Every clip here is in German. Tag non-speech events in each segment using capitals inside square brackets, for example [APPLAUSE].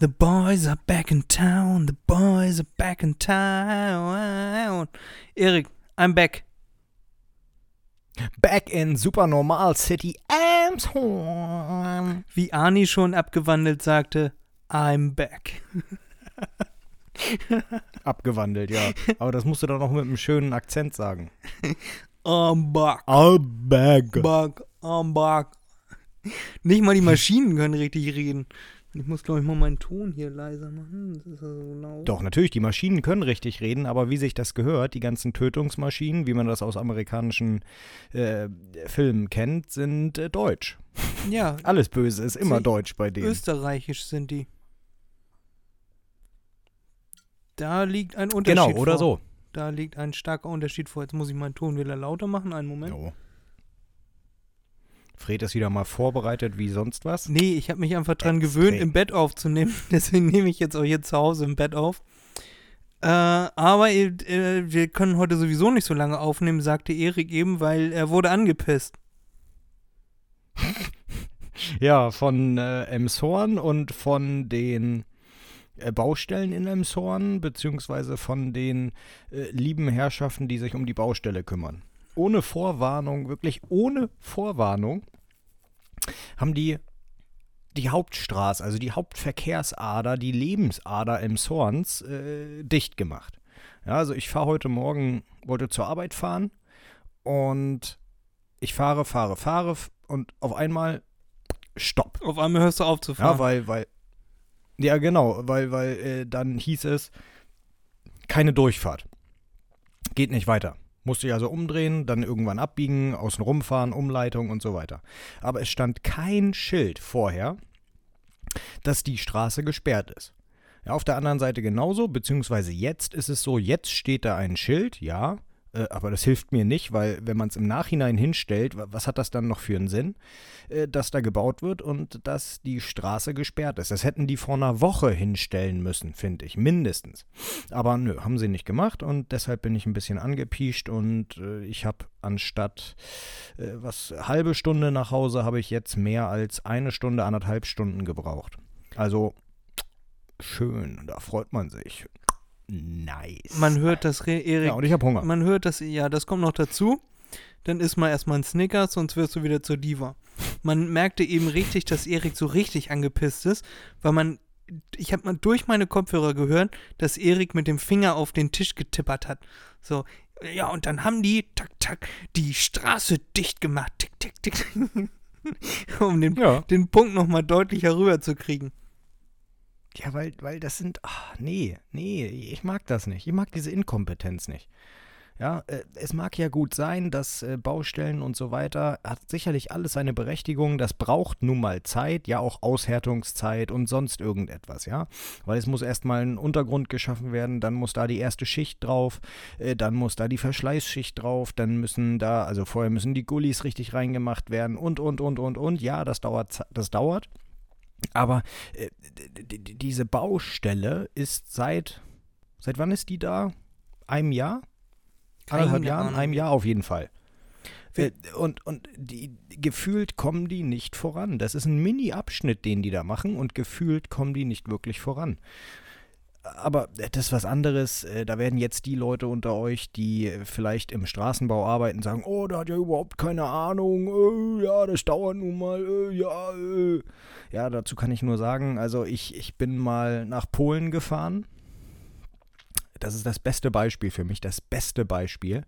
The boys are back in town, the boys are back in town. Erik, I'm back. Back in Supernormal City Elmshorn. Wie Arnie schon abgewandelt sagte, I'm back. Abgewandelt, ja. Aber das musst du doch noch mit einem schönen Akzent sagen. I'm back. I'm back. Back, I'm back. Nicht mal die Maschinen können richtig reden. Ich muss, glaube ich, mal meinen Ton hier leiser machen. Das ist ja so laut. Doch, natürlich, die Maschinen können richtig reden, aber wie sich das gehört, die ganzen Tötungsmaschinen, wie man das aus amerikanischen äh, Filmen kennt, sind äh, deutsch. Ja, Alles Böse ist immer deutsch bei denen. österreichisch sind die. Da liegt ein Unterschied Genau, oder vor. so. Da liegt ein starker Unterschied vor. Jetzt muss ich meinen Ton wieder lauter machen. Einen Moment. Jo. Fred ist wieder mal vorbereitet wie sonst was. Nee, ich habe mich einfach dran Extrem. gewöhnt, im Bett aufzunehmen. [LAUGHS] Deswegen nehme ich jetzt auch hier zu Hause im Bett auf. Äh, aber äh, wir können heute sowieso nicht so lange aufnehmen, sagte Erik eben, weil er wurde angepisst. [LAUGHS] Ja, von äh, Emshorn und von den äh, Baustellen in Emshorn, beziehungsweise von den äh, lieben Herrschaften, die sich um die Baustelle kümmern. Ohne Vorwarnung, wirklich ohne Vorwarnung, haben die die Hauptstraße, also die Hauptverkehrsader, die Lebensader Emshorns äh, dicht gemacht. Ja, also ich fahre heute Morgen, wollte zur Arbeit fahren und ich fahre, fahre, fahre und auf einmal Stopp. Auf einmal hörst du auf zu fahren. Ja, weil, weil, ja genau, weil, weil äh, dann hieß es, keine Durchfahrt. Geht nicht weiter. Musste ich also umdrehen, dann irgendwann abbiegen, außen rumfahren, Umleitung und so weiter. Aber es stand kein Schild vorher, dass die Straße gesperrt ist. Ja, auf der anderen Seite genauso, beziehungsweise jetzt ist es so, jetzt steht da ein Schild, ja, äh, aber das hilft mir nicht, weil wenn man es im Nachhinein hinstellt, wa- was hat das dann noch für einen Sinn? äh, dass da gebaut wird und dass die Straße gesperrt ist. Das hätten die vor einer Woche hinstellen müssen, finde ich, mindestens. Aber nö, haben sie nicht gemacht und deshalb bin ich ein bisschen angepiescht und äh, ich habe anstatt was halbe Stunde nach Hause, habe ich jetzt mehr als eine Stunde, anderthalb Stunden gebraucht. Also schön, da freut man sich. Nice. Man hört das, Re- Erik, ja, und ich habe Hunger. man hört das, ja, das kommt noch dazu. Dann isst man erstmal einen Snickers, sonst wirst du wieder zur Diva. Man merkte eben richtig, dass Erik so richtig angepisst ist, weil man, ich habe mal durch meine Kopfhörer gehört, dass Erik mit dem Finger auf den Tisch getippert hat. So, ja, und dann haben die, tak, tak, die Straße dicht gemacht, tick, tick, tick, [LAUGHS] um den, Ja. den Punkt nochmal deutlicher rüberzukriegen. Ja, weil, weil das sind, ach, nee, nee, ich mag das nicht. Ich mag diese Inkompetenz nicht. Ja, äh, es mag ja gut sein, dass äh, Baustellen und so weiter, hat sicherlich alles seine Berechtigung, das braucht nun mal Zeit, ja auch Aushärtungszeit und sonst irgendetwas, ja. Weil es muss erstmal ein Untergrund geschaffen werden, dann muss da die erste Schicht drauf, äh, dann muss da die Verschleißschicht drauf, dann müssen da, also vorher müssen die Gullis richtig reingemacht werden und, und, und, und, und, ja, das dauert, das dauert. Aber äh, diese Baustelle ist seit, seit wann ist die da? Einem Jahr? Keine Jahren? Einem Jahr auf jeden Fall. Äh, Und, und die, gefühlt kommen die nicht voran. Das ist ein Mini-Abschnitt, den die da machen und gefühlt kommen die nicht wirklich voran. Aber das ist was anderes. Äh, Da werden jetzt die Leute unter euch, die äh, vielleicht im Straßenbau arbeiten, sagen, oh, der hat ja überhaupt keine Ahnung, äh, ja, das dauert nun mal, ja. Ja, dazu kann ich nur sagen, also ich, ich bin mal nach Polen gefahren. Das ist das beste Beispiel für mich, das beste Beispiel.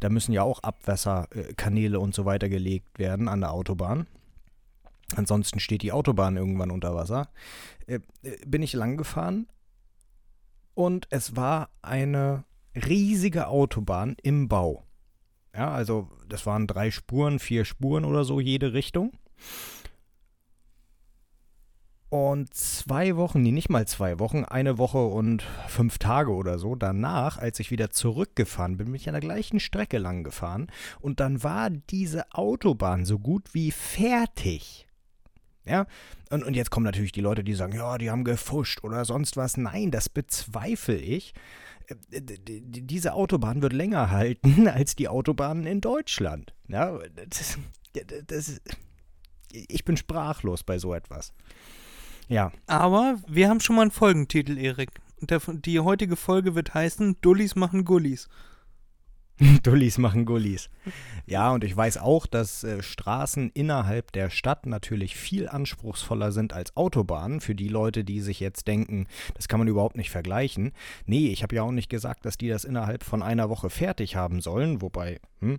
Da müssen ja auch Abwässerkanäle und so weiter gelegt werden an der Autobahn. Ansonsten steht die Autobahn irgendwann unter Wasser. Bin ich lang gefahren und es war eine riesige Autobahn im Bau. Ja, also das waren drei Spuren, vier Spuren oder so jede Richtung. Und zwei Wochen, nee, nicht mal zwei Wochen, eine Woche und fünf Tage oder so danach, als ich wieder zurückgefahren bin, bin ich an der gleichen Strecke lang gefahren. Und dann war diese Autobahn so gut wie fertig. Ja, und, und jetzt kommen natürlich die Leute, die sagen, ja, die haben gefuscht oder sonst was. Nein, das bezweifle ich. Äh, Diese Autobahn wird länger halten [LAUGHS] als die Autobahnen in Deutschland. Ja, das, das, ich bin sprachlos bei so etwas. Ja, Aber wir haben schon mal einen Folgentitel, Erik. Die heutige Folge wird heißen Dullis machen Gullis. [LAUGHS] Dullis machen Gullis. Ja, und ich weiß auch, dass äh, Straßen innerhalb der Stadt natürlich viel anspruchsvoller sind als Autobahnen. Für die Leute, die sich jetzt denken, das kann man überhaupt nicht vergleichen. Nee, ich habe ja auch nicht gesagt, dass die das innerhalb von einer Woche fertig haben sollen. Wobei, hm,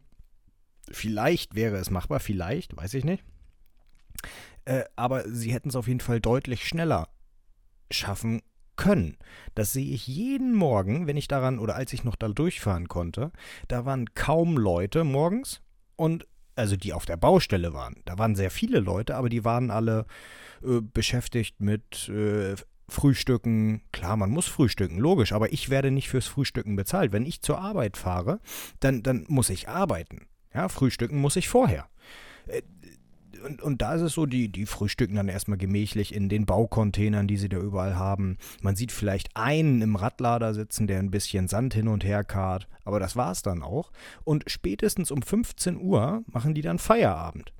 vielleicht wäre es machbar, vielleicht, weiß ich nicht. Äh, aber sie hätten es auf jeden Fall deutlich schneller schaffen können. Das sehe ich jeden Morgen, wenn ich daran oder als ich noch da durchfahren konnte. Da waren kaum Leute morgens und also die auf der Baustelle waren. Da waren sehr viele Leute, aber die waren alle äh, beschäftigt mit äh, Frühstücken. Klar, man muss frühstücken, logisch, aber ich werde nicht fürs Frühstücken bezahlt. Wenn ich zur Arbeit fahre, dann, dann muss ich arbeiten. Ja, frühstücken muss ich vorher. Und, und da ist es so, die, die frühstücken dann erstmal gemächlich in den Baucontainern, die sie da überall haben. Man sieht vielleicht einen im Radlader sitzen, der ein bisschen Sand hin und her karrt, aber das war's dann auch. Und spätestens um 15 Uhr machen die dann Feierabend.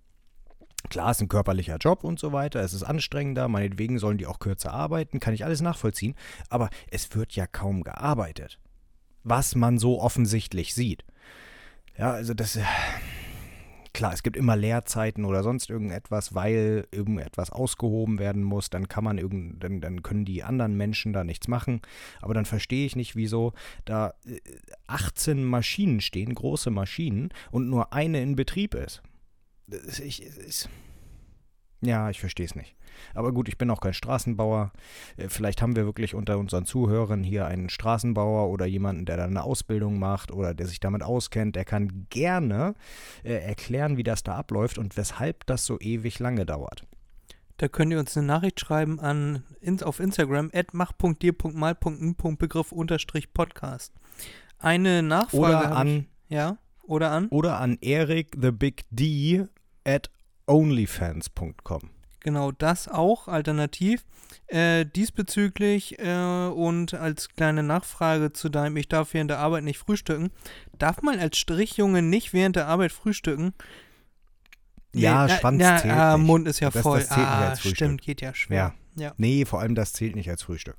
Klar, es ist ein körperlicher Job und so weiter, es ist anstrengender, meinetwegen sollen die auch kürzer arbeiten, kann ich alles nachvollziehen, aber es wird ja kaum gearbeitet. Was man so offensichtlich sieht. Ja, also das klar, es gibt immer Leerzeiten oder sonst irgendetwas, weil irgendetwas ausgehoben werden muss, dann kann man irgend, dann, dann können die anderen Menschen da nichts machen. Aber dann verstehe ich nicht, wieso da 18 Maschinen stehen, große Maschinen, und nur eine in Betrieb ist. Ich, ich, ja, ich verstehe es nicht. Aber gut, ich bin auch kein Straßenbauer. Äh, vielleicht haben wir wirklich unter unseren Zuhörern hier einen Straßenbauer oder jemanden, der da eine Ausbildung macht oder der sich damit auskennt. Der kann gerne äh, erklären, wie das da abläuft und weshalb das so ewig lange dauert. Da könnt ihr uns eine Nachricht schreiben an ins, auf Instagram mach.dir.mal.n.begriff unterstrich Podcast. Eine Nachfrage. Oder an. Ich, ja, oder an? Oder an Eric the Big D at onlyfans.com. Genau, das auch alternativ. Äh, diesbezüglich äh, und als kleine Nachfrage zu deinem Ich darf während der Arbeit nicht frühstücken. Darf man als Strichjunge nicht während der Arbeit frühstücken? Ja, nee, Schwanz na, zählt ah, nicht. Mund ist ja Das- voll. das zählt nicht ah, als Frühstück. stimmt, geht ja schwer. Ja. Nee, vor allem das zählt nicht als Frühstück.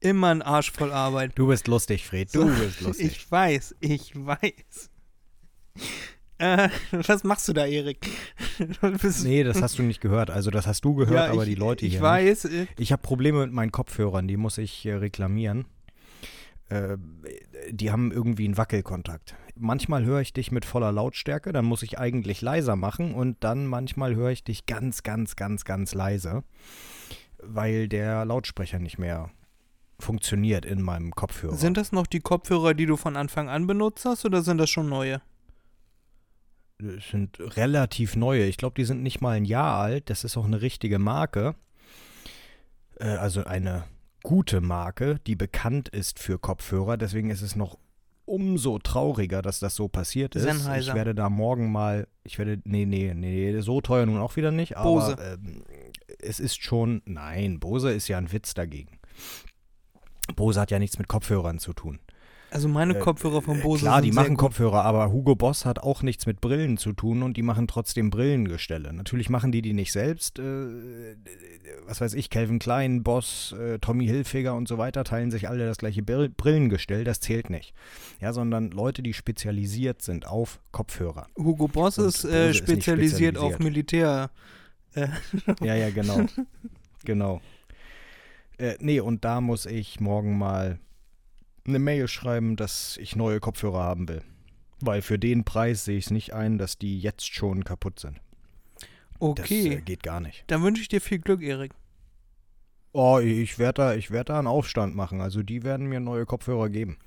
Immer ein Arsch voll Arbeit. Du bist lustig, Fred. Du bist [LAUGHS] lustig. Ich weiß, ich weiß. Äh, [LAUGHS] was machst du da, Erik? [LAUGHS] Nee, das hast du nicht gehört. Also das hast du gehört, Ja, aber ich, die Leute Ich hier weiß. äh, nicht. Ich habe Probleme mit meinen Kopfhörern, die muss ich äh, reklamieren. Äh, die haben irgendwie einen Wackelkontakt. Manchmal höre ich dich mit voller Lautstärke, dann muss ich eigentlich leiser machen und dann manchmal höre ich dich ganz, ganz, ganz, ganz leise, weil der Lautsprecher nicht mehr funktioniert in meinem Kopfhörer. Sind das noch die Kopfhörer, die du von Anfang an benutzt hast, oder sind das schon neue? Sind relativ neue. Ich glaube, die sind nicht mal ein Jahr alt. Das ist auch eine richtige Marke. Äh, also eine gute Marke, die bekannt ist für Kopfhörer. Deswegen ist es noch umso trauriger, dass das so passiert ist. Sennheiser. Ich werde da morgen mal, ich werde, nee, nee, nee, so teuer nun auch wieder nicht, aber Bose. Ähm, es ist schon, nein, Bose ist ja ein Witz dagegen. Bose hat ja nichts mit Kopfhörern zu tun. Also meine Äh, Kopfhörer von Äh, Bose Klar, sind die machen. Kopfhörer, aber Hugo Boss hat auch nichts mit Brillen zu tun und die machen trotzdem Brillengestelle. Natürlich machen die die nicht selbst. Äh, was weiß ich, Calvin Klein, Boss, äh, Tommy Hilfiger und so weiter teilen sich alle das gleiche Brill Brillengestell. Das zählt nicht. Ja, sondern Leute, die spezialisiert sind auf Kopfhörer. Hugo Boss ist, äh, ist nicht spezialisiert auf spezialisiert. Militär. Äh, [LAUGHS] Ja, ja, genau. [LAUGHS] genau. Äh, nee, und da muss ich morgen mal eine Mail schreiben, dass ich neue Kopfhörer haben will. Weil für den Preis sehe ich es nicht ein, dass die jetzt schon kaputt sind. okay. Das äh, geht gar nicht. Dann wünsche ich dir viel Glück, Erik. Oh, ich werde da, ich werd da einen Aufstand machen. Also die werden mir neue Kopfhörer geben.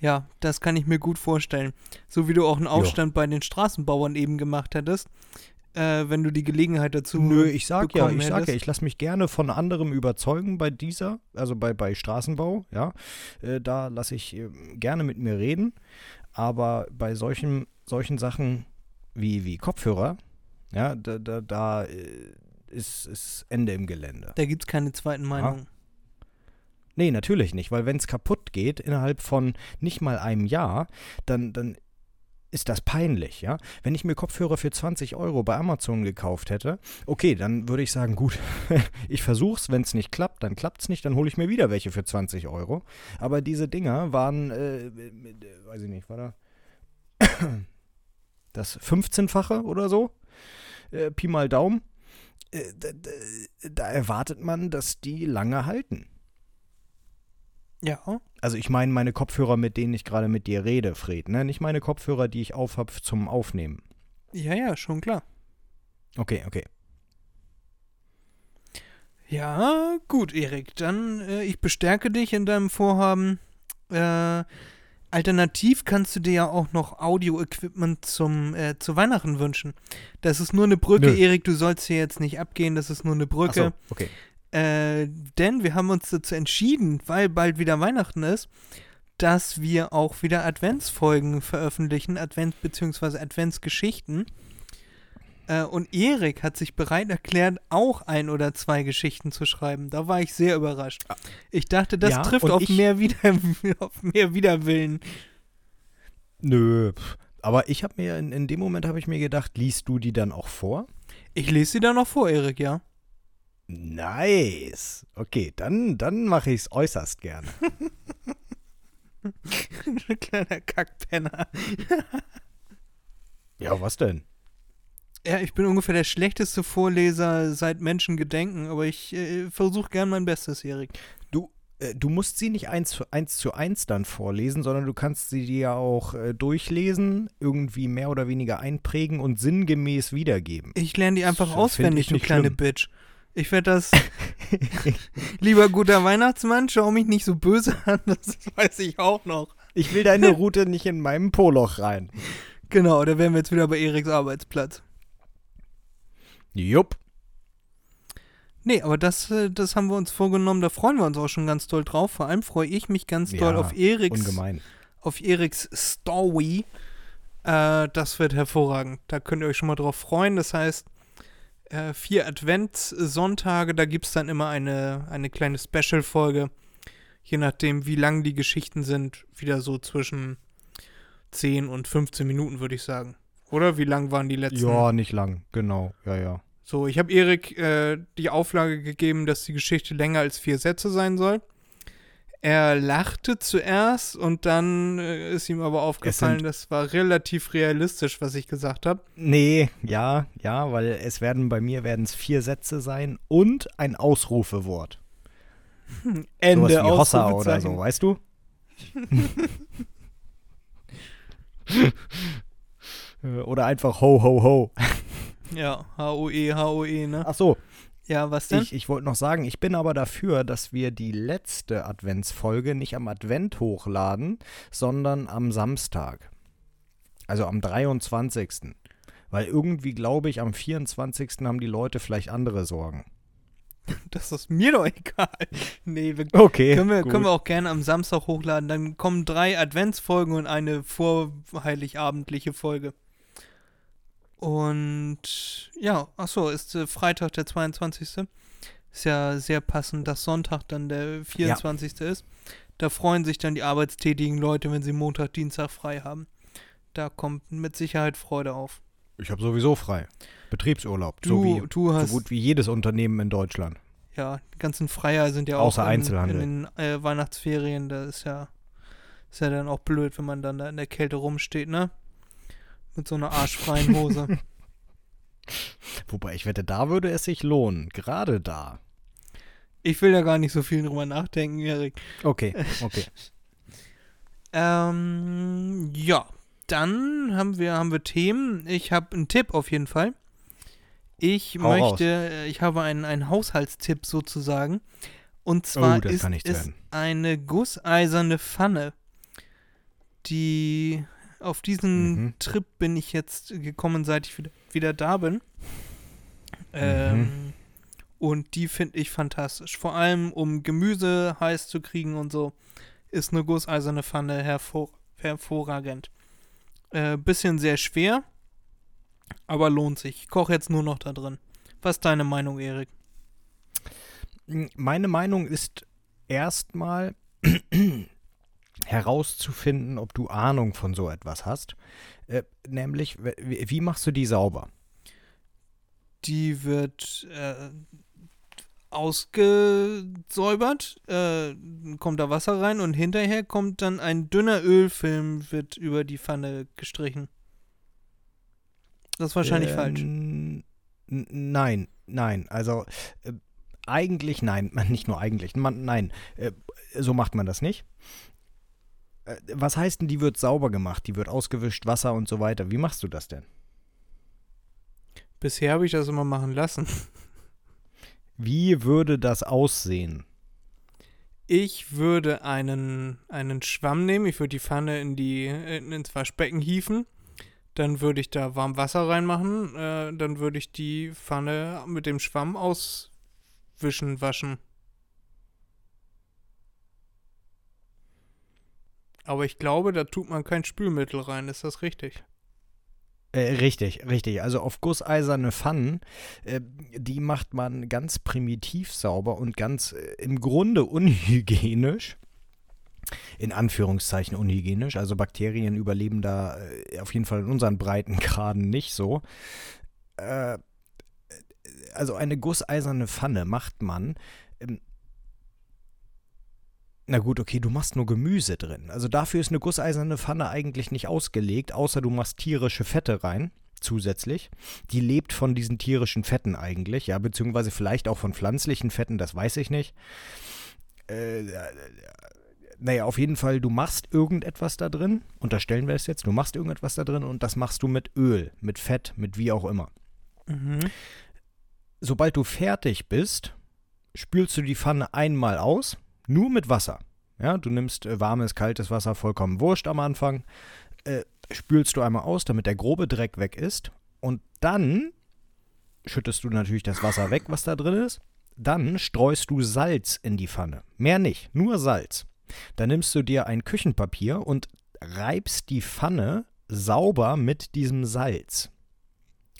Ja, das kann ich mir gut vorstellen. So wie du auch einen Aufstand bei den Straßenbauern eben gemacht hättest, äh, wenn du die Gelegenheit dazu Nö, ich sag ja, ich sag ja, hättest. ich lasse mich gerne von anderem überzeugen bei dieser, also bei, bei Straßenbau, ja. Äh, da lasse ich äh, gerne mit mir reden. Aber bei solchen, solchen Sachen wie, wie Kopfhörer, ja, da, da, da äh, ist, ist Ende im Gelände. Da gibt es keine zweiten Meinungen. Nee, natürlich nicht, weil wenn es kaputt geht innerhalb von nicht mal einem Jahr, dann, dann ist das peinlich, ja? Wenn ich mir Kopfhörer für 20 Euro bei Amazon gekauft hätte, okay, dann würde ich sagen, gut, [LAUGHS] ich versuch's, wenn es nicht klappt, dann klappt's nicht, dann hole ich mir wieder welche für 20 Euro. Aber diese Dinger waren, äh, äh, weiß ich nicht, war da [COUGHS] das 15-fache oder so? Äh, Pi mal Daumen. Äh, da, da erwartet man, dass die lange halten. Ja. Also ich meine meine Kopfhörer, mit denen ich gerade mit dir rede, Fred, ne? Nicht meine Kopfhörer, die ich aufhab zum Aufnehmen. Ja, ja, schon klar. Okay, okay. Ja, gut, Erik. Dann äh, ich bestärke dich in deinem Vorhaben. Äh, alternativ kannst du dir ja auch noch Audio-Equipment zum äh, zu Weihnachten wünschen. Das ist nur eine Brücke, Nö. Erik. Du sollst hier jetzt nicht abgehen. Das ist nur eine Ach Brücke. so, okay. Äh, denn wir haben uns dazu entschieden, weil bald wieder Weihnachten ist, dass wir auch wieder Adventsfolgen veröffentlichen, Advents- bzw. Adventsgeschichten. Äh, und Erik hat sich bereit erklärt, auch ein oder zwei Geschichten zu schreiben. Da war ich sehr überrascht. Ich dachte, das Ja, trifft auf ich- mehr, wieder, [LAUGHS] auf mehr Widerwillen. Nö, aber ich habe mir, in, in dem Moment habe ich mir gedacht, liest du die dann auch vor? Ich lese sie da noch vor, Erik, ja. Nice. Okay, dann, dann mache ich es äußerst gerne. [LAUGHS] Kleiner Kackpenner. Ja, was denn? Ja, ich bin ungefähr der schlechteste Vorleser seit Menschen gedenken, aber ich äh, versuche gern mein Bestes, Erik. Du, äh, du musst sie nicht eins, zu- eins zu eins dann vorlesen, sondern du kannst sie dir ja auch äh, durchlesen, irgendwie mehr oder weniger einprägen und sinngemäß wiedergeben. Ich lerne die einfach Das auswendig, du kleine schlimm. Bitch. Ich werde das. Lieber guter Weihnachtsmann, schau mich nicht so böse an, [LAUGHS] das weiß ich auch noch. Ich will deine Route nicht in meinem Poloch rein. Genau, da wären wir jetzt wieder bei Eriks Arbeitsplatz. Jupp. Nee, aber das, äh, das haben wir uns vorgenommen, da freuen wir uns auch schon ganz doll drauf. Vor allem freue ich mich ganz doll Ja, auf Eriks, Ungemein. auf Eriks Story. Äh, das wird hervorragend. Da könnt ihr euch schon mal drauf freuen. Das heißt, äh, vier Adventssonntage, da gibt es dann immer eine, eine kleine Special-Folge. Je nachdem, wie lang die Geschichten sind, wieder so zwischen 10 und 15 Minuten, würde ich sagen. Oder wie lang waren die letzten? Ja, nicht lang. Genau. Ja, ja. So, ich habe Erik äh, die Auflage gegeben, dass die Geschichte länger als vier Sätze sein soll. Er lachte zuerst und dann äh, ist ihm aber aufgefallen, das war relativ realistisch, was ich gesagt habe. Nee, ja, ja, weil es werden bei mir werden es vier Sätze sein und ein Ausrufewort. Ende Sowas wie Hossa oder so, weißt du? [LAUGHS] Oder einfach ho ho ho. Ja, H-O-E, H-O-E, ne? Ach so, Ja, was denn? ich, ich wollte noch sagen, ich bin aber dafür, dass wir die letzte Adventsfolge nicht am Advent hochladen, sondern am Samstag. Also am 23. Weil irgendwie glaube ich, am 24. haben die Leute vielleicht andere Sorgen. [LAUGHS] Das ist mir doch egal. [LAUGHS] Nee, wir Okay. können, wir, können wir auch gerne am Samstag hochladen. Dann kommen drei Adventsfolgen und eine vorheiligabendliche Folge. Und ja, achso, ist äh, Freitag der 22. Ist ja sehr passend, dass Sonntag dann der 24. ist. Da freuen sich dann die arbeitstätigen Leute, wenn sie Montag, Dienstag frei haben. Da kommt mit Sicherheit Freude auf. Ich habe sowieso frei. Betriebsurlaub. Du, so, wie, du so hast, gut wie jedes Unternehmen in Deutschland. ja, die ganzen Freier sind ja Außer auch in, Einzelhandel. in den äh, Weihnachtsferien. Da ist ja, ist ja dann auch blöd, wenn man dann da in der Kälte rumsteht, ne? Mit so einer arschfreien Hose. [LAUGHS] Wobei ich wette, da würde es sich lohnen. Gerade da. ich will da gar nicht so viel drüber nachdenken, Erik. Okay, [LAUGHS] okay. Ähm, ja, dann haben wir, haben wir Themen. Ich habe einen Tipp auf jeden Fall. Ich Hau raus. möchte, äh, ich habe einen, einen Haushaltstipp sozusagen. Und zwar Oh, das ist es eine gusseiserne Pfanne, die auf diesen Mhm. Trip bin ich jetzt gekommen, seit ich wieder, wieder da bin. Ähm, Mhm. Und die finde ich fantastisch. Vor allem, um Gemüse heiß zu kriegen und so, ist eine gusseiserne Pfanne hervor hervorragend. Äh, bisschen sehr schwer, aber lohnt sich. Ich koche jetzt nur noch da drin. Was ist deine Meinung, Erik? Meine Meinung ist erstmal, herauszufinden, ob du Ahnung von so etwas hast. Äh, nämlich, wie, machst du die sauber? Die wird äh, ausgesäubert, äh, kommt da Wasser rein und hinterher kommt dann ein dünner Ölfilm, wird über die Pfanne gestrichen. Das ist wahrscheinlich Ähm, falsch. Nein, nein. Also äh, eigentlich nein. [LAUGHS] Nicht nur eigentlich. Man, nein, äh, so macht man das nicht. Äh, was heißt denn, die wird sauber gemacht? Die wird ausgewischt, Wasser und so weiter. Wie machst du das denn? Bisher habe ich das immer machen lassen. Wie würde das aussehen? Ich würde einen, einen Schwamm nehmen, ich würde die Pfanne in die, ins Waschbecken hieven, dann würde ich da warm Wasser reinmachen, äh, dann würde ich die Pfanne mit dem Schwamm auswischen, waschen. Aber ich glaube, da tut man kein Spülmittel rein, ist das richtig? Äh, richtig, richtig. Also auf gusseiserne Pfannen, äh, die macht man ganz primitiv sauber und ganz äh, im Grunde unhygienisch. In Anführungszeichen unhygienisch. Also Bakterien überleben da äh, auf jeden Fall in unseren Breitengraden nicht so. Äh, also eine gusseiserne Pfanne macht man. Na gut, okay, du machst nur Gemüse drin. Also dafür ist eine gusseiserne Pfanne eigentlich nicht ausgelegt, außer du machst tierische Fette rein, zusätzlich. Die lebt von diesen tierischen Fetten eigentlich, ja, beziehungsweise vielleicht auch von pflanzlichen Fetten, das weiß ich nicht. Äh, naja, auf jeden Fall, du machst irgendetwas da drin, unterstellen wir es jetzt, du machst irgendetwas da drin und das machst du mit Öl, mit Fett, mit wie auch immer. Mhm. Sobald du fertig bist, spülst du die Pfanne einmal aus, nur mit Wasser. Ja, du nimmst äh, warmes, kaltes Wasser, vollkommen wurscht am Anfang, äh, spülst du einmal aus, damit der grobe Dreck weg ist und dann schüttest du natürlich das Wasser weg, was da drin ist. Dann streust du Salz in die Pfanne. Mehr nicht, nur Salz. Dann nimmst du dir ein Küchenpapier und reibst die Pfanne sauber mit diesem Salz.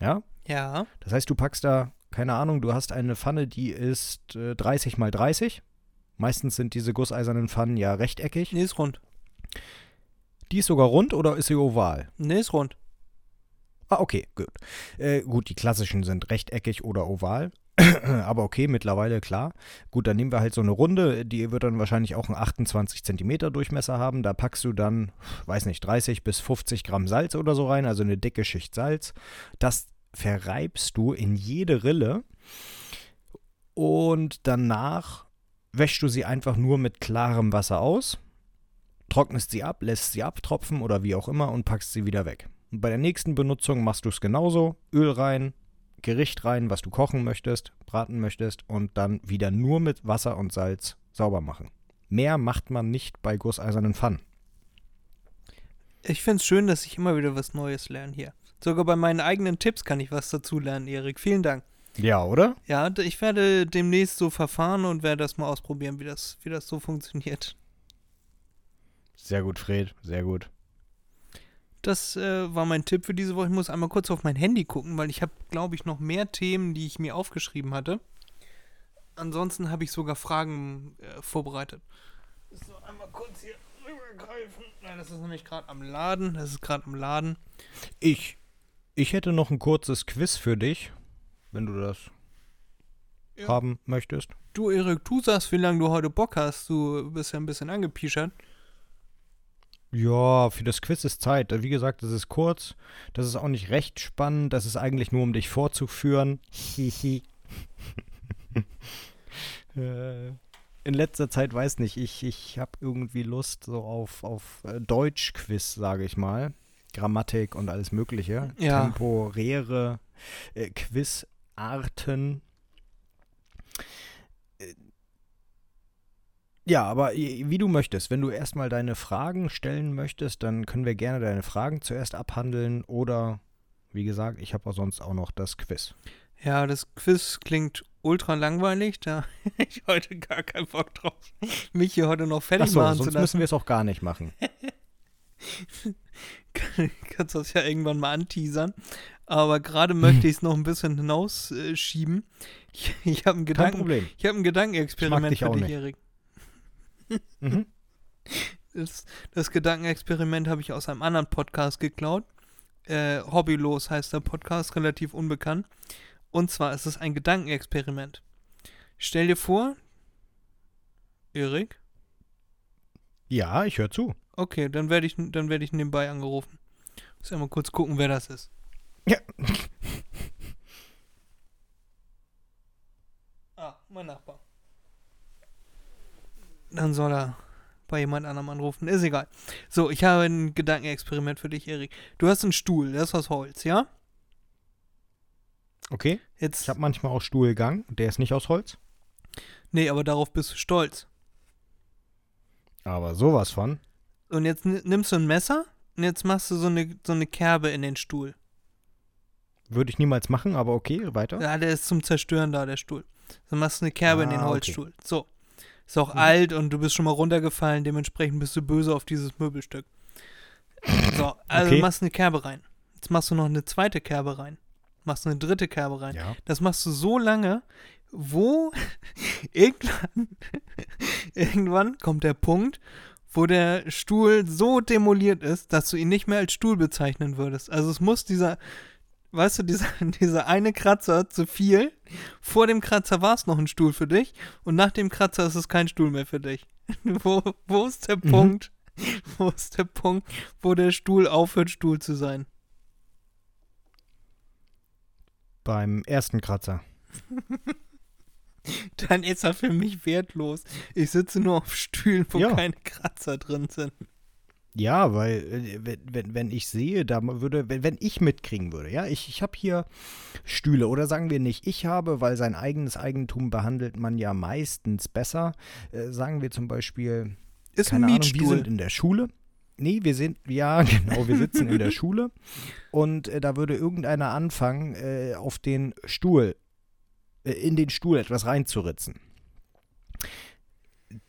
Ja, Ja. das heißt, du packst da, keine Ahnung, du hast eine Pfanne, die ist äh, 30 mal 30. Meistens sind diese gusseisernen Pfannen ja rechteckig. Nee, ist rund. Die ist sogar rund oder ist sie oval? Nee, ist rund. Ah, okay, gut. Äh, gut, die klassischen sind rechteckig oder oval. [CLEARS THROAT] Aber okay, mittlerweile klar. Gut, dann nehmen wir halt so eine Runde, die wird dann wahrscheinlich auch einen 28 Zentimeter Durchmesser haben. Da packst du dann, weiß nicht, 30 bis 50 Gramm Salz oder so rein, also eine dicke Schicht Salz. Das verreibst du in jede Rille und danach wäschst du sie einfach nur mit klarem Wasser aus, trocknest sie ab, lässt sie abtropfen oder wie auch immer und packst sie wieder weg. Und bei der nächsten Benutzung machst du es genauso. Öl rein, Gericht rein, was du kochen möchtest, braten möchtest und dann wieder nur mit Wasser und Salz sauber machen. Mehr macht man nicht bei gusseisernen Pfannen. Ich finde es schön, dass ich immer wieder was Neues lerne hier. Sogar bei meinen eigenen Tipps kann ich was dazu lernen, Erik. Vielen Dank. Ja, oder? Ja, ich werde demnächst so verfahren und werde das mal ausprobieren, wie das, wie das so funktioniert. Sehr gut, Fred, sehr gut. Das äh, war mein Tipp für diese Woche. Ich muss einmal kurz auf mein Handy gucken, weil ich habe, glaube ich, noch mehr Themen, die ich mir aufgeschrieben hatte. Ansonsten habe ich sogar Fragen äh, vorbereitet. So, einmal kurz hier rübergreifen. Nein, das ist nämlich gerade am Laden. Das ist gerade am Laden. Ich, ich hätte noch ein kurzes Quiz für dich, wenn du das Ja. haben möchtest. Du, Erik, du sagst, wie lange du heute Bock hast. Du bist ja ein bisschen angepischert. Ja, für das Quiz ist Zeit. Wie gesagt, das ist kurz. Das ist auch nicht recht spannend. Das ist eigentlich nur, um dich vorzuführen. Hihi. [LAUGHS] Äh, In letzter Zeit weiß nicht, ich, ich habe irgendwie Lust so auf, auf äh, Deutsch-Quiz, sage ich mal. Grammatik und alles Mögliche. Ja. Temporäre äh, Quizarten. Äh, Ja, aber wie du möchtest. Wenn du erstmal deine Fragen stellen möchtest, dann können wir gerne deine Fragen zuerst abhandeln oder, wie gesagt, ich habe auch sonst auch noch das Quiz. Ja, das Quiz klingt ultra langweilig. Da [LAUGHS] hab ich heute gar keinen Bock drauf, mich hier heute noch fertig Achso, machen zu sonst lassen. müssen wir es auch gar nicht machen. [LAUGHS] kannst das ja irgendwann mal anteasern. Aber gerade [LAUGHS] möchte ich es noch ein bisschen hinausschieben. Schieben. ich ich habe Kein Gedanken. Problem. Ich habe ein Gedankenexperiment für dich. Erik. Mhm. [LAUGHS] ist, das Gedankenexperiment habe ich aus einem anderen Podcast geklaut. Äh, Hobbylos heißt der Podcast, relativ unbekannt. Und zwar ist es ein Gedankenexperiment. Stell dir vor, Erik, Ja, ich höre zu. okay, dann werde ich, dann werde ich nebenbei angerufen. Muss ja mal kurz gucken, wer das ist. Ja. Ah, mein Nachbar. Dann soll er bei jemand anderem anrufen. Ist egal. So, ich habe ein Gedankenexperiment für dich, Erik. Du hast einen Stuhl, der ist aus Holz, ja? Okay. Jetzt. Ich habe manchmal auch Stuhlgang. Der ist nicht aus Holz. nee, aber darauf bist du stolz. Aber sowas von. Und jetzt ni- nimmst du ein Messer und jetzt machst du so eine, so eine Kerbe in den Stuhl. Würde ich niemals machen, aber okay, weiter. Ja, der ist zum Zerstören da, der Stuhl. Dann machst du eine Kerbe in den Ah, okay. Holzstuhl. So. Ist auch Mhm. alt und du bist schon mal runtergefallen, dementsprechend bist du böse auf dieses Möbelstück. So, also [COUGHS] Okay. machst eine Kerbe rein. Jetzt machst du noch eine zweite Kerbe rein. Machst eine dritte Kerbe rein. Ja. Das machst du so lange, wo [LAUGHS] irgendwann, [LAUGHS] irgendwann kommt der Punkt, wo der Stuhl so demoliert ist, dass du ihn nicht mehr als Stuhl bezeichnen würdest. Also es muss dieser, weißt du, dieser, [LAUGHS] dieser eine Kratzer zu viel. Vor dem Kratzer war es noch ein Stuhl für dich und nach dem Kratzer ist es kein Stuhl mehr für dich. [LAUGHS] wo, wo ist der Mhm. Punkt? [LAUGHS] Wo ist der Punkt, wo der Stuhl aufhört, Stuhl zu sein? Beim ersten Kratzer. Dann ist er für mich wertlos. Ich sitze nur auf Stühlen, wo Ja. keine Kratzer drin sind. Ja, weil äh, wenn, wenn, wenn ich sehe, da würde, wenn, wenn ich mitkriegen würde, ja, ich, ich habe hier Stühle oder sagen wir nicht, ich habe, weil sein eigenes Eigentum behandelt man ja meistens besser. Äh, sagen wir zum Beispiel, Ist keine ein Ahnung, wir Mietstuhl. sind in der Schule. Nee, wir sind, ja, [LAUGHS] genau, wir sitzen in der Schule und äh, da würde irgendeiner anfangen, äh, auf den Stuhl, äh, in den Stuhl etwas reinzuritzen.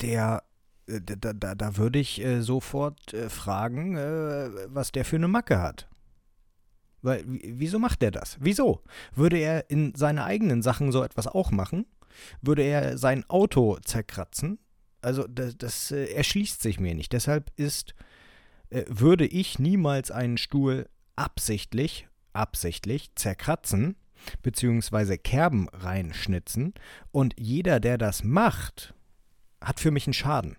Der, da, da, da würde ich äh, sofort äh, fragen, äh, was der für eine Macke hat. Weil, wieso macht er das? Wieso? Würde er in seine eigenen Sachen so etwas auch machen? Würde er sein Auto zerkratzen? Also das, das äh, erschließt sich mir nicht. Deshalb ist, äh, würde ich niemals einen Stuhl absichtlich, absichtlich zerkratzen, beziehungsweise Kerben reinschnitzen. Und jeder, der das macht, hat für mich einen Schaden.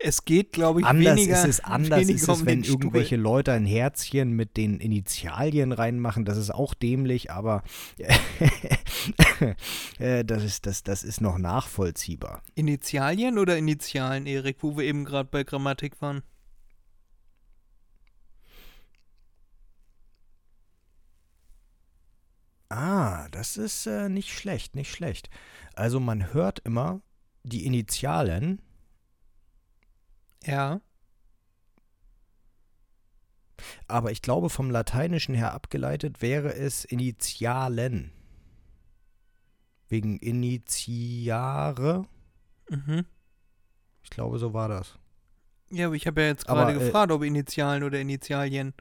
Es geht, glaube ich, Anders weniger, ist es, anders ist es, um wenn den Stuhl. irgendwelche Leute ein Herzchen mit den Initialien reinmachen. Das ist auch dämlich, aber [LAUGHS] äh, das, ist, das, das ist noch nachvollziehbar. Initialien oder Initialen, Erik, wo wir eben gerade bei Grammatik waren? Ah, das ist äh, nicht schlecht, nicht schlecht. Also man hört immer die Initialen, Ja. aber ich glaube vom Lateinischen her abgeleitet wäre es Initialen. Wegen Initiare. Mhm. Ich glaube, so war das. Ja, aber ich habe ja jetzt Aber, gerade äh, gefragt, ob Initialen oder Initialien.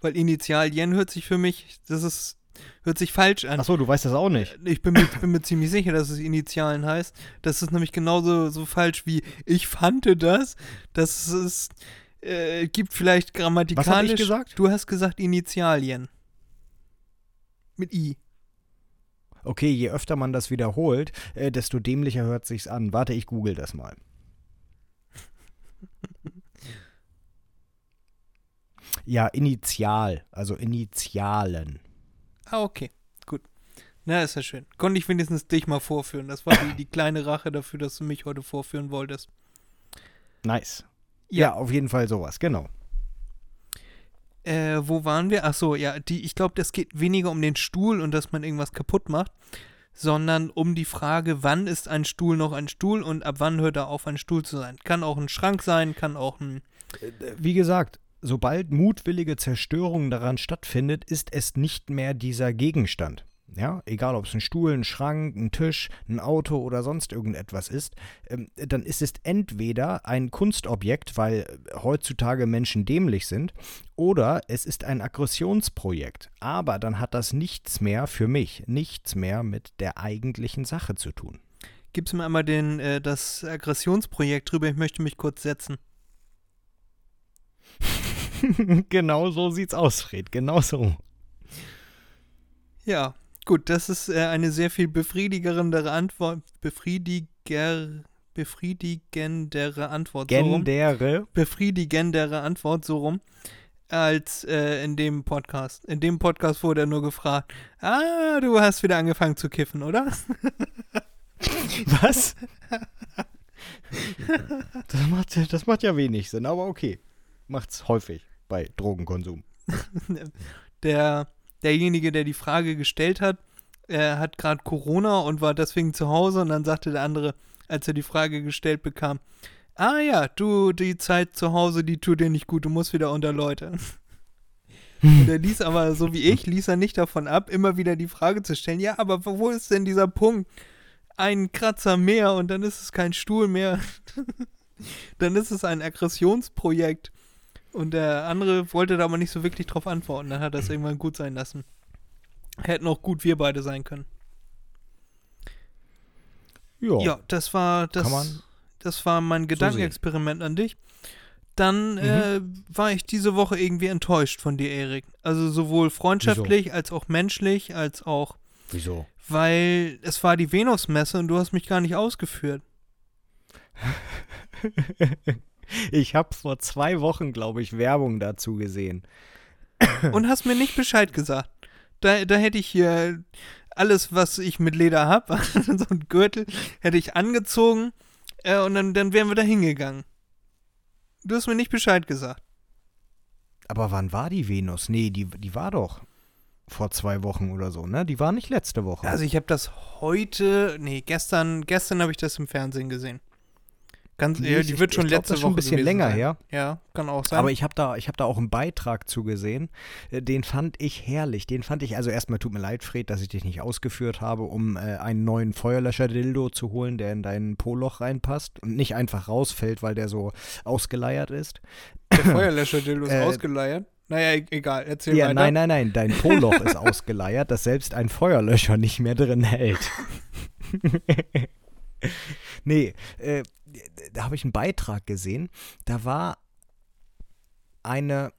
Weil Initialien hört sich für mich, das ist, hört sich falsch an. Achso, du weißt das auch nicht. Ich bin mir, bin mir ziemlich sicher, dass es Initialen heißt. Das ist nämlich genauso so falsch wie ich fand das. Das ist, äh, gibt vielleicht grammatikalisch. Was habe ich gesagt? Du hast gesagt Initialien. Mit I. Okay, je öfter man das wiederholt, äh, desto dämlicher hört sich's an. Warte, ich google das mal. [LAUGHS] Ja, Initial, also Initialen. Ah, okay. Gut. Na, ist ja schön. Konnte ich wenigstens dich mal vorführen. Das war die, die kleine Rache dafür, dass du mich heute vorführen wolltest. Nice. Ja. Ja, auf jeden Fall sowas, genau. Äh, wo waren wir? Ach so, ja, die, ich glaube, das geht weniger um den Stuhl und dass man irgendwas kaputt macht, sondern um die Frage, wann ist ein Stuhl noch ein Stuhl und ab wann hört er auf, ein Stuhl zu sein. Kann auch ein Schrank sein, kann auch ein. Wie gesagt, sobald mutwillige Zerstörung daran stattfindet, ist es nicht mehr dieser Gegenstand. Ja, egal ob es ein Stuhl, ein Schrank, ein Tisch, ein Auto oder sonst irgendetwas ist, ähm, dann ist es entweder ein Kunstobjekt, weil äh, heutzutage Menschen dämlich sind, oder es ist ein Aggressionsprojekt. Aber dann hat das nichts mehr für mich, nichts mehr mit der eigentlichen Sache zu tun. Gib's mir einmal den, äh, das Aggressionsprojekt drüber, ich möchte mich kurz setzen. [LAUGHS] [LAUGHS] genau so sieht's aus, Fred. Genau so. Ja, gut, das ist äh, eine sehr viel befriedigerendere Antwort. Befriediger, befriedigendere Antwort. So rum. Gendere. Befriedigendere Antwort, so rum. Als äh, in dem Podcast. In dem Podcast wurde er nur gefragt: Ah, du hast wieder angefangen zu kiffen, oder? Was? das, macht, das macht ja wenig Sinn, aber okay. Macht's häufig bei Drogenkonsum. [LAUGHS] der, derjenige, der die Frage gestellt hat, er hat gerade Corona und war deswegen zu Hause und dann sagte der andere, als er die Frage gestellt bekam, ah ja, du, die Zeit zu Hause, die tut dir nicht gut, du musst wieder unter Leute. [LAUGHS] Und er ließ aber, so wie ich, ließ er nicht davon ab, immer wieder die Frage zu stellen, ja, aber wo ist denn dieser Punkt? Ein Kratzer mehr und dann ist es kein Stuhl mehr. [LAUGHS] dann ist es ein Aggressionsprojekt. Und der andere wollte da aber nicht so wirklich drauf antworten. Dann hat er es irgendwann gut sein lassen. Hätten auch gut wir beide sein können. Ja. Ja, das war das, das war mein Gedankenexperiment an dich. Dann äh, war ich diese Woche irgendwie enttäuscht von dir, Erik. Also sowohl freundschaftlich als auch menschlich, als auch, Wieso? weil es war die Venusmesse und du hast mich gar nicht ausgeführt. [LAUGHS] Ich habe vor zwei Wochen, glaube ich, Werbung dazu gesehen. und hast mir nicht Bescheid gesagt. Da, da hätte ich hier alles, was ich mit Leder habe, [LAUGHS] so ein Gürtel, hätte ich angezogen äh, und dann, dann wären wir da hingegangen. Du hast mir nicht Bescheid gesagt. Aber wann war die Venus? Nee, die, die war doch vor zwei Wochen oder so, ne? Die war nicht letzte Woche. Also ich habe das heute, nee, gestern, gestern habe ich das im Fernsehen gesehen. Ganz, ist- die wird ich- schon ich glaub, letzte das ist schon ein Woche bisschen länger sein. her. Ja, kann auch sein. Aber ich habe da, ich hab da auch einen Beitrag zugesehen. Äh, Den fand ich herrlich. Den fand ich, also erstmal tut mir leid, Fred, dass ich dich nicht ausgeführt habe, um äh, einen neuen Feuerlöscher-Dildo zu holen, der in dein Poloch reinpasst und nicht einfach rausfällt, weil der so ausgeleiert ist. der [CLEARS THROAT] Feuerlöscher-Dildo ist Äh, ausgeleiert. Naja, e- egal, erzähl Ja, weiter. nein, nein, nein, dein Poloch ist ausgeleiert, dass selbst ein Feuerlöscher nicht mehr drin hält. [LAUGHS] [LAUGHS] nee, äh, da habe ich einen Beitrag gesehen. Da war eine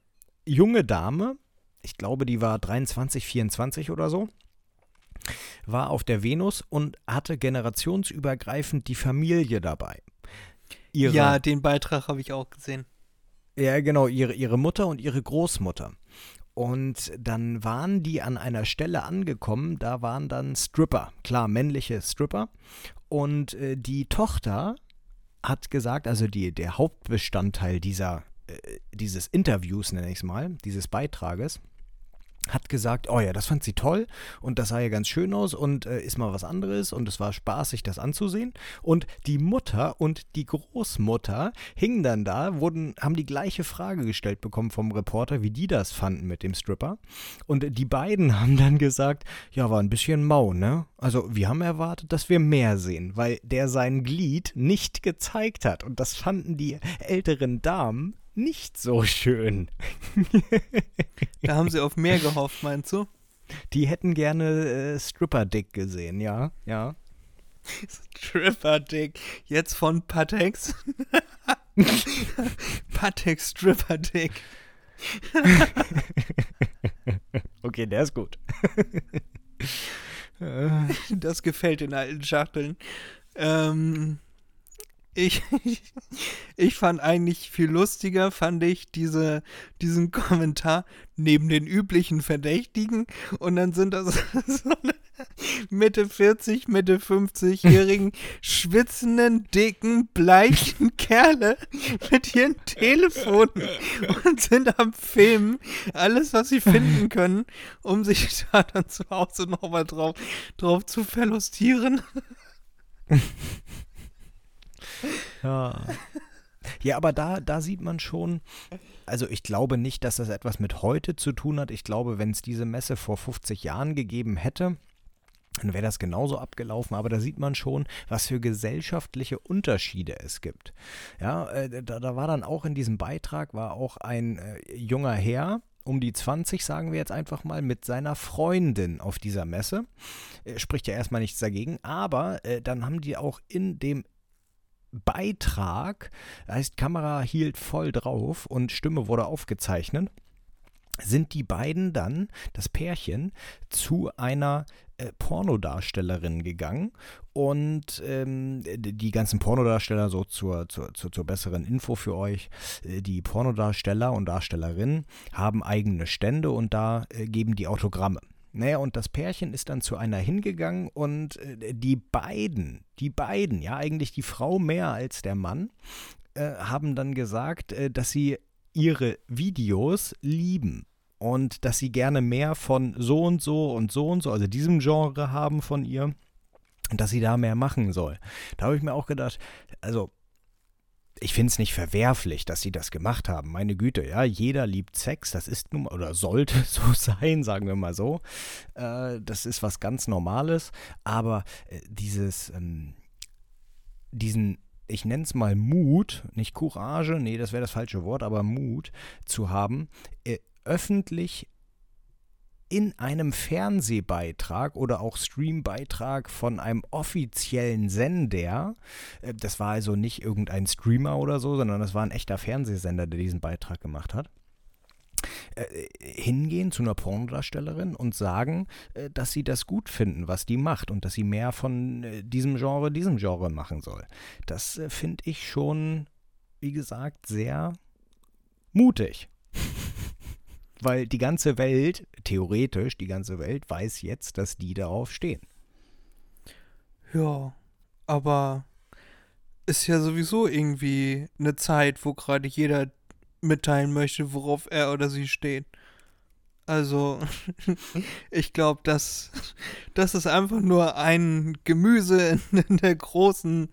junge Dame, ich glaube, die war 23, 24 oder so, war auf der Venus und hatte generationsübergreifend die Familie dabei. Ihre, Ja, den Beitrag habe ich auch gesehen. ja, genau, ihre, ihre Mutter und ihre Großmutter. Und dann waren die an einer Stelle angekommen, da waren dann Stripper, klar, männliche Stripper. Und äh, die Tochter hat gesagt, also die, der Hauptbestandteil dieser, äh, dieses Interviews, nenne ich es mal, dieses Beitrages, hat gesagt, oh ja, das fand sie toll und das sah ja ganz schön aus und äh, ist mal was anderes und es war spaßig, das anzusehen. Und die Mutter und die Großmutter hingen dann da, wurden, haben die gleiche Frage gestellt bekommen vom Reporter, wie die das fanden mit dem Stripper. Und die beiden [LAUGHS] haben dann gesagt, ja, war ein bisschen mau, ne? Also wir haben erwartet, dass wir mehr sehen, weil der sein Glied nicht gezeigt hat. Und das fanden die älteren Damen nicht so schön. Da haben sie auf mehr gehofft, meinst du? Die hätten gerne äh, Stripper-Dick gesehen, ja, ja. Stripper-Dick. Jetzt von Patex. [LAUGHS] Patex Stripper-Dick. Okay, der ist gut. [LAUGHS] Das gefällt den alten Schachteln. Ähm, ich, [LAUGHS] ich fand eigentlich viel lustiger, fand ich diese, diesen Kommentar neben den üblichen Verdächtigen und dann sind das [LAUGHS] so eine Mitte 40, Mitte 50-jährigen, schwitzenden, dicken, bleichen Kerle mit ihren Telefonen und sind am Filmen alles, was sie finden können, um sich [LAUGHS] da dann zu Hause nochmal drauf, drauf zu verlustieren. Ja. Ja, aber da, da sieht man schon, also ich glaube nicht, dass das etwas mit heute zu tun hat. Ich glaube, wenn es diese Messe vor 50 Jahren gegeben hätte, dann wäre das genauso abgelaufen. Aber da sieht man schon, was für gesellschaftliche Unterschiede es gibt. Ja, äh, da, da war dann auch in diesem Beitrag, war auch ein äh, junger Herr, um die 20, sagen wir jetzt einfach mal, mit seiner Freundin auf dieser Messe. Spricht ja erstmal nichts dagegen, aber äh, dann haben die auch in dem Beitrag, heißt Kamera hielt voll drauf und Stimme wurde aufgezeichnet, sind die beiden dann, das Pärchen, zu einer äh, Pornodarstellerin gegangen und ähm, die ganzen Pornodarsteller, so zur, zur, zur, zur besseren Info für euch, äh, die Pornodarsteller und Darstellerinnen haben eigene Stände und da äh, geben die Autogramme. Naja, und das Pärchen ist dann zu einer hingegangen und äh, die beiden, die beiden, ja eigentlich die Frau mehr als der Mann, äh, haben dann gesagt, äh, dass sie ihre Videos lieben und dass sie gerne mehr von so und so und so und so, also diesem Genre haben von ihr dass sie da mehr machen soll. Da habe ich mir auch gedacht, also ich finde es nicht verwerflich, dass sie das gemacht haben. Meine Güte, ja, jeder liebt Sex, das ist nun oder sollte [LAUGHS] so sein, sagen wir mal so. Äh, das ist was ganz Normales, aber äh, dieses, ähm, diesen, ich nenne es mal Mut, nicht Courage, nee, das wäre das falsche Wort, aber Mut zu haben, äh, öffentlich in einem Fernsehbeitrag oder auch Streambeitrag von einem offiziellen Sender, äh, das war also nicht irgendein Streamer oder so, sondern das war ein echter Fernsehsender, der diesen Beitrag gemacht hat, äh, hingehen zu einer Pornodarstellerin und sagen, äh, dass sie das gut finden, was die macht und dass sie mehr von diesem Genre, diesem Genre machen soll. Das finde ich schon, wie gesagt, sehr mutig weil die ganze Welt, theoretisch die ganze Welt, weiß jetzt, dass die darauf stehen. Ja, aber ist ja sowieso irgendwie eine Zeit, wo gerade jeder mitteilen möchte, worauf er oder sie steht. Also, [LAUGHS] ich glaube, das, das ist einfach nur ein Gemüse in der großen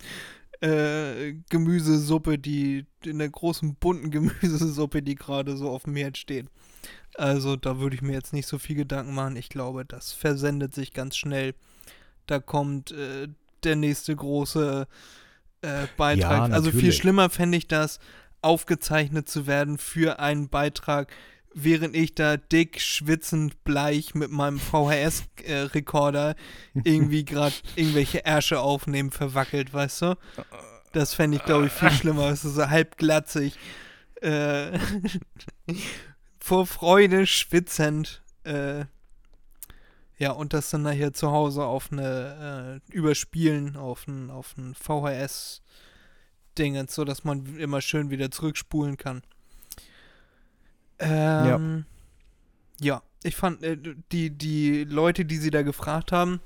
äh, Gemüsesuppe, die in der großen bunten [LAUGHS] Gemüsesuppe, die gerade so auf dem Herd steht. Also da würde ich mir jetzt nicht so viel Gedanken machen. Ich glaube, das versendet sich ganz schnell. Da kommt äh, der nächste große äh, Beitrag. Ja, also viel schlimmer fände ich das, aufgezeichnet zu werden für einen Beitrag, während ich da dick, schwitzend, bleich mit meinem VHS-Rekorder irgendwie [LAUGHS] gerade irgendwelche Ärsche aufnehmen, verwackelt, weißt du? Das fände ich, glaube ich, viel schlimmer. Es ist so halb glatzig. Äh, [LAUGHS] vor Freude schwitzend. Äh, ja, und das dann nachher zu Hause auf eine äh, Überspielen, auf ein, auf ein VHS-Dingens, so dass man immer schön wieder zurückspulen kann. Ähm, ja. ja, ich fand, äh, die, die Leute, die sie da gefragt haben,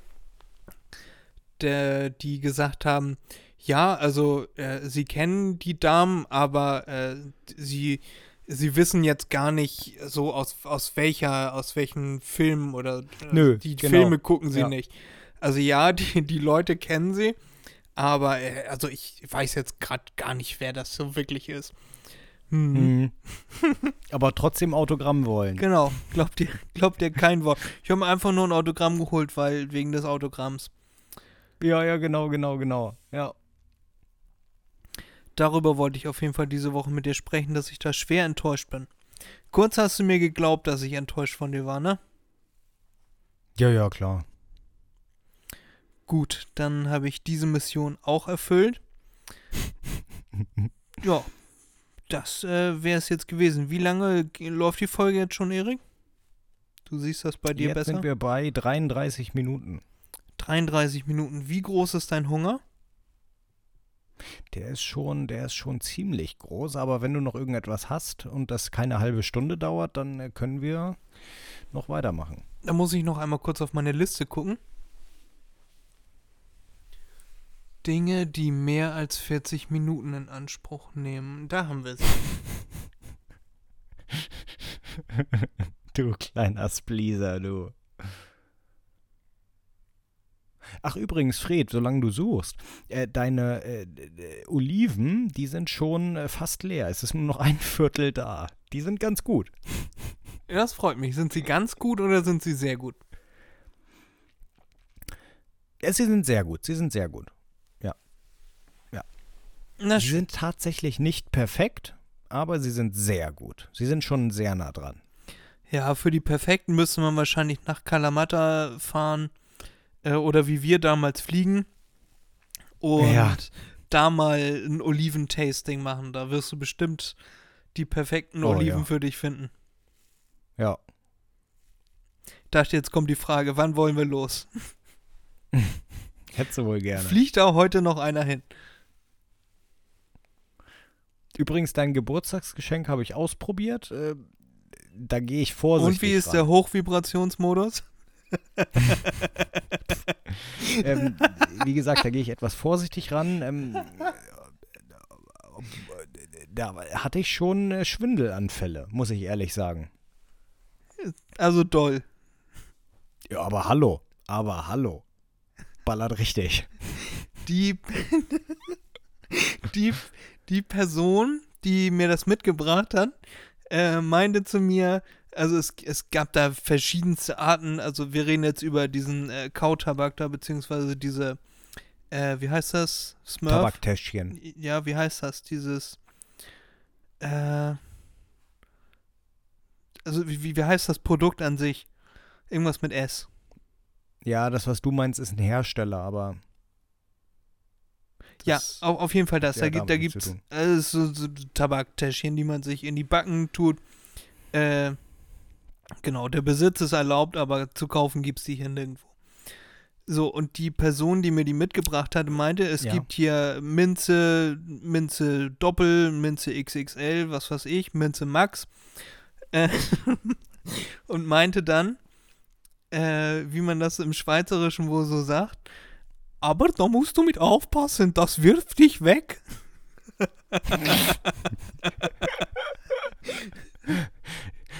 der, die gesagt haben, ja, also äh, sie kennen die Damen, aber äh, sie sie wissen jetzt gar nicht so aus, aus welcher, aus welchen Filmen oder äh, Nö, die genau. Filme gucken sie ja. nicht. Also ja, [LAUGHS] die, die Leute kennen sie, aber äh, also ich weiß jetzt gerade gar nicht, wer das so wirklich ist. Hm. [LAUGHS] Aber trotzdem Autogramm wollen. Genau, glaubt ihr, glaubt ihr kein Wort. Ich habe mir einfach nur ein Autogramm geholt, weil wegen des Autogramms. Ja, ja, genau, genau, genau. Ja darüber wollte ich auf jeden Fall diese Woche mit dir sprechen, dass ich da schwer enttäuscht bin. Kurz hast du mir geglaubt, dass ich enttäuscht von dir war, ne? Ja, ja, klar. Gut, dann habe ich diese Mission auch erfüllt. [LAUGHS] ja, das äh, wäre es jetzt gewesen. Wie lange läuft die Folge jetzt schon, Erik? Du siehst das bei dir jetzt besser? Jetzt sind wir bei 33 Minuten. 33 Minuten. Wie groß ist dein Hunger? Der ist schon, der ist schon ziemlich groß, aber wenn du noch irgendetwas hast und das keine halbe Stunde dauert, dann äh, können wir noch weitermachen. Da muss ich noch einmal kurz auf meine Liste gucken. Dinge, die mehr als 40 Minuten in Anspruch nehmen. Da haben wir es. [LAUGHS] du kleiner Spleaser, du. Ach übrigens, Fred, solange du suchst, äh, deine äh, Oliven, die sind schon äh, fast leer. Es ist nur noch ein Viertel da. Die sind ganz gut. [LAUGHS] Das freut mich. Sind sie ganz gut oder sind sie sehr gut? Ja, sie sind sehr gut. Sie sind sehr gut. Na, sie sind tatsächlich nicht perfekt, aber sie sind sehr gut. Sie sind schon sehr nah dran. Ja, für die perfekten müsste man wahrscheinlich nach Kalamata fahren äh, oder wie wir damals fliegen und ja. da mal ein Oliventasting machen. Da wirst du bestimmt die perfekten Oh, Oliven ja. für dich finden. Ja. Ich dachte, jetzt kommt die Frage, wann wollen wir los? [LAUGHS] Hättest du wohl gerne. Fliegt da heute noch einer hin? Übrigens, dein Geburtstagsgeschenk habe ich ausprobiert. Äh, da gehe ich vorsichtig Und wie ist ran. der Hochvibrationsmodus? [LAUGHS] ähm, wie gesagt, da gehe ich etwas vorsichtig ran. Ähm, da hatte ich schon äh, Schwindelanfälle, muss ich ehrlich sagen. Also doll. Ja, aber hallo. Aber hallo. Ballert richtig. Die, [LAUGHS] die, die Person, die mir das mitgebracht hat, äh, meinte zu mir, also es, es gab da verschiedenste Arten, also wir reden jetzt über diesen äh, Kautabak da, beziehungsweise diese, äh, wie heißt das? Smurf? Tabaktäschchen. Ja, wie heißt das? Dieses, äh, also wie, wie wie heißt das Produkt an sich? Irgendwas mit S. Ja, das, was du meinst, ist ein Hersteller, aber. Ja, auf, auf jeden Fall das. Da, gibt, da damit zu gibt's tun. äh, so, Tabaktäschchen, die man sich in die Backen tut. Äh, genau, der Besitz ist erlaubt, aber zu kaufen gibt's die hier nirgendwo. So, und die Person, die mir die mitgebracht hatte, meinte, es Ja. gibt hier Minze, Minze Doppel, Minze XXL, was weiß ich, Minze Max. Äh, [LAUGHS] und meinte dann, äh, wie man das im Schweizerischen wohl so sagt, aber da musst du mit aufpassen, das wirft dich weg.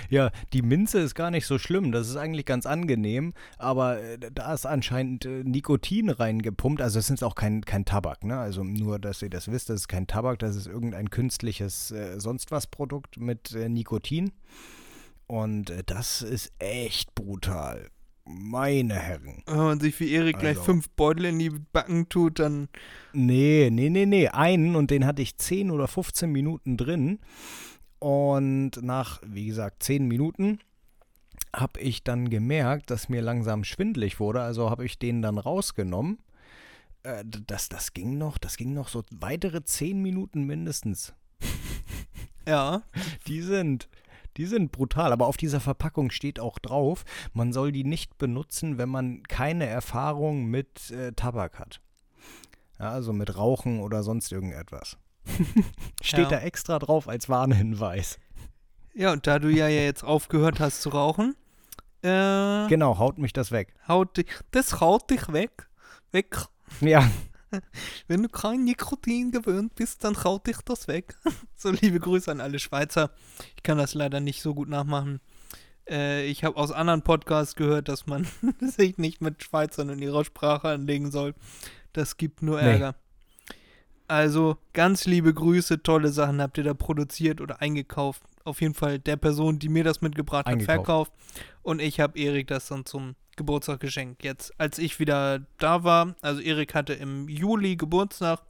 Ja, die Minze ist gar nicht so schlimm. Das ist eigentlich ganz angenehm. Aber äh, da ist anscheinend äh, Nikotin reingepumpt. Also, es ist auch kein, kein Tabak, ne? Also, nur, dass ihr das wisst, das ist kein Tabak. Das ist irgendein künstliches äh, sonst was Produkt mit äh, Nikotin. Und äh, das ist echt brutal. Meine Herren. Wenn man sich wie Erik gleich Also. fünf Beutel in die Backen tut, dann Nee, nee, nee, nee. Einen und den hatte ich 10 oder 15 Minuten drin. Und nach, wie gesagt, 10 Minuten habe ich dann gemerkt, dass mir langsam schwindelig wurde. Also habe ich den dann rausgenommen. Äh, das, das ging noch, das ging noch so weitere 10 Minuten mindestens. ja. Die sind, die sind brutal. Aber auf dieser Verpackung steht auch drauf, man soll die nicht benutzen, wenn man keine Erfahrung mit äh, Tabak hat. Ja, also mit Rauchen oder sonst irgendetwas. [LAUGHS] steht Ja. da extra drauf als Warnhinweis. Ja, und da du ja jetzt aufgehört hast zu rauchen, äh, Genau, haut mich das weg. haut dich, das haut dich weg. Weg. Ja, [LAUGHS] Wenn du kein Nikotin gewöhnt bist, dann haut dich das weg. [LAUGHS] so liebe Grüße an alle Schweizer. Ich kann das leider nicht so gut nachmachen. Äh, ich habe aus anderen Podcasts gehört, dass man [LAUGHS] sich nicht mit Schweizern in ihrer Sprache anlegen soll. Das gibt nur Nee. Ärger. Also ganz liebe Grüße, tolle Sachen habt ihr da produziert oder eingekauft. Auf jeden Fall der Person, die mir das mitgebracht hat, verkauft. Und ich habe Erik das dann zum Geburtstag geschenkt. Jetzt, als ich wieder da war, also Erik hatte im Juli Geburtstag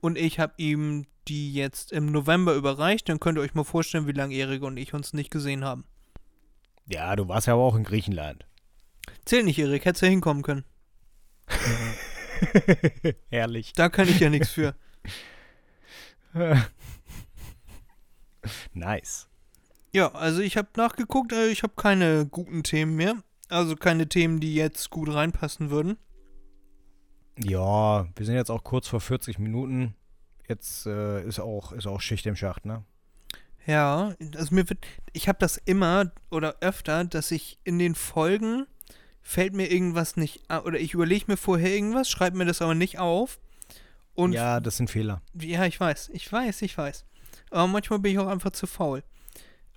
und ich habe ihm die jetzt im November überreicht. Dann könnt ihr euch mal vorstellen, wie lange Erik und ich uns nicht gesehen haben. ja, du warst ja aber auch in Griechenland. Zähl nicht, Erik, hättest ja hinkommen können. [LAUGHS] Herrlich. Da kann ich ja nichts für. [LAUGHS] nice. Ja, also ich habe nachgeguckt, äh, ich habe keine guten Themen mehr. Also keine Themen, die jetzt gut reinpassen würden. Ja, wir sind jetzt auch kurz vor 40 Minuten. Jetzt äh, ist, auch, ist auch Schicht im Schacht, ne? Ja, also mir wird, ich habe das immer oder öfter, dass ich in den Folgen fällt mir irgendwas nicht, oder ich überlege mir vorher irgendwas, schreibe mir das aber nicht auf. Und ja, das sind Fehler. Ja, ich weiß, ich weiß, ich weiß. Aber manchmal bin ich auch einfach zu faul.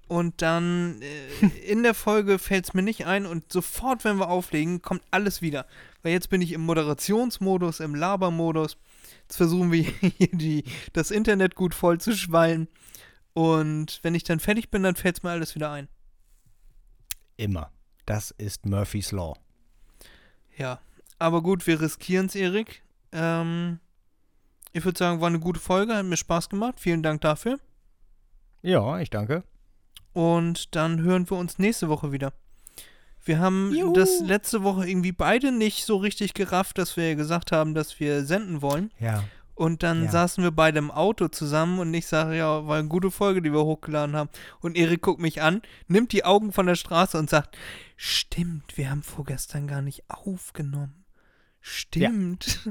Und dann äh, in der Folge fällt es mir nicht ein und sofort, wenn wir auflegen, kommt alles wieder. Weil jetzt bin ich im Moderationsmodus, im Labermodus. Jetzt versuchen wir [LAUGHS] hier die, das Internet gut voll zu schwallen. Und wenn ich dann fertig bin, dann fällt es mir alles wieder ein. Immer. Das ist Murphy's Law. Ja. Aber gut, wir riskieren es, Erik. Ähm, ich würde sagen, war eine gute Folge, hat mir Spaß gemacht. Vielen Dank dafür. Ja, ich danke. Und dann hören wir uns nächste Woche wieder. Wir haben Juhu. das letzte Woche irgendwie beide nicht so richtig gerafft, dass wir gesagt haben, dass wir senden wollen. Ja. Und dann Ja. saßen wir beide im Auto zusammen und ich sage, ja, war eine gute Folge, die wir hochgeladen haben. Und Erik guckt mich an, nimmt die Augen von der Straße und sagt, stimmt, wir haben vorgestern gar nicht aufgenommen. Stimmt. [LAUGHS]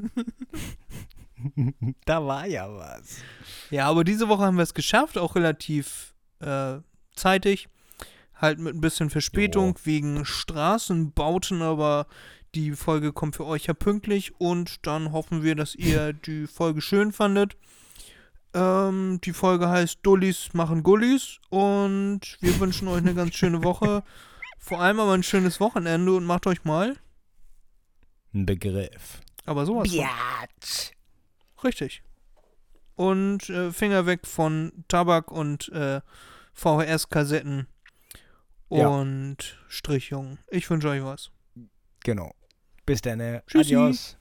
Da war ja was. Ja, aber diese Woche haben wir es geschafft, auch relativ äh, zeitig. Halt mit ein bisschen Verspätung wegen Straßenbauten, aber die Folge kommt für euch ja pünktlich und dann hoffen wir, dass ihr [LAUGHS] die Folge schön fandet. Ähm, die Folge heißt Dullis machen Gullis und wir wünschen euch eine ganz schöne Woche. [LAUGHS] Vor allem aber ein schönes Wochenende und macht euch mal. Ein Begriff. Aber sowas. Biatch. Richtig. Und äh, Finger weg von Tabak und äh, VHS-Kassetten Ja. und Strichjungen. Ich wünsche euch was. Genau. Bis dann. Tschüssi. Adios.